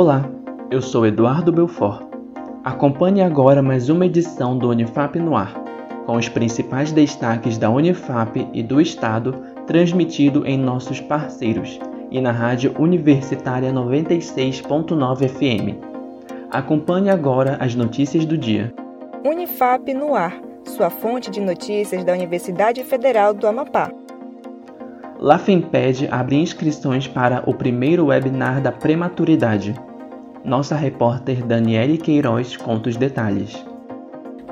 Olá, eu sou Eduardo Belfort. Acompanhe agora mais uma edição do Unifap no Ar, com os principais destaques da Unifap e do Estado, transmitido em nossos parceiros e na Rádio Universitária 96.9 FM. Acompanhe agora as notícias do dia. Unifap no Ar, sua fonte de notícias da Universidade Federal do Amapá. LAFEMPED abre inscrições para o primeiro webinar da prematuridade. Nossa repórter Daniele Queiroz conta os detalhes.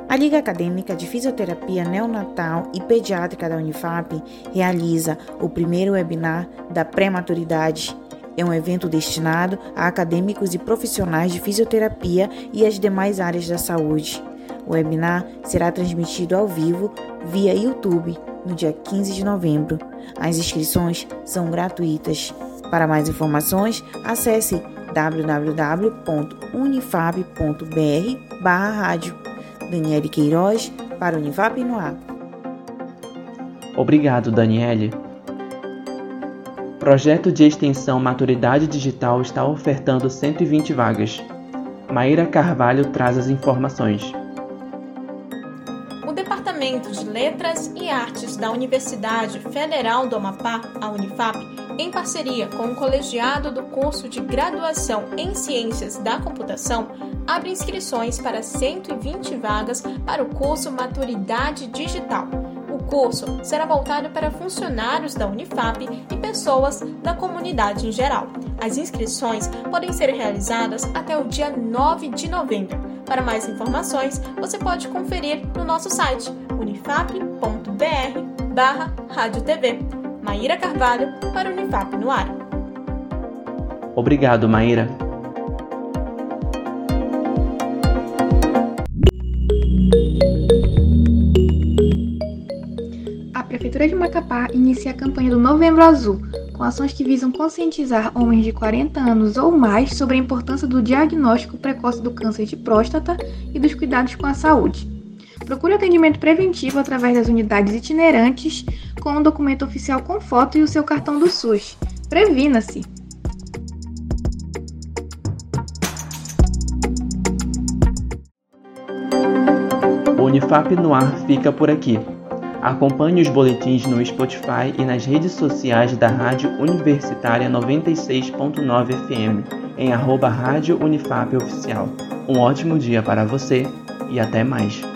A Liga Acadêmica de Fisioterapia Neonatal e Pediátrica da Unifap realiza o primeiro webinar da prematuridade. É um evento destinado a acadêmicos e profissionais de fisioterapia e as demais áreas da saúde. O webinar será transmitido ao vivo via YouTube no dia 15 de novembro. As inscrições são gratuitas. Para mais informações, acesse www.unifab.br barra rádio. Daniele Queiroz para Unifab no ar. Obrigado, Daniele. Projeto de extensão Maturidade Digital está ofertando 120 vagas. Maíra Carvalho traz as informações. Departamento de Letras e Artes da Universidade Federal do Amapá, a Unifap, em parceria com o colegiado do curso de graduação em Ciências da Computação, abre inscrições para 120 vagas para o curso Maturidade Digital. O curso será voltado para funcionários da Unifap e pessoas da comunidade em geral. As inscrições podem ser realizadas até o dia 9 de novembro. Para mais informações, você pode conferir no nosso site unifap.br barra Rádio TV. Maíra Carvalho para Unifap no ar. Obrigado, Maíra. A Prefeitura de Macapá inicia a campanha do Novembro Azul, com ações que visam conscientizar homens de 40 anos ou mais sobre a importância do diagnóstico precoce do câncer de próstata e dos cuidados com a saúde. Procure atendimento preventivo através das unidades itinerantes com um documento oficial com foto e o seu cartão do SUS. Previna-se! Unifap no ar fica por aqui. Acompanhe os boletins no Spotify e nas redes sociais da Rádio Universitária 96.9 FM, em arroba Rádio Unifap Oficial. Um ótimo dia para você e até mais.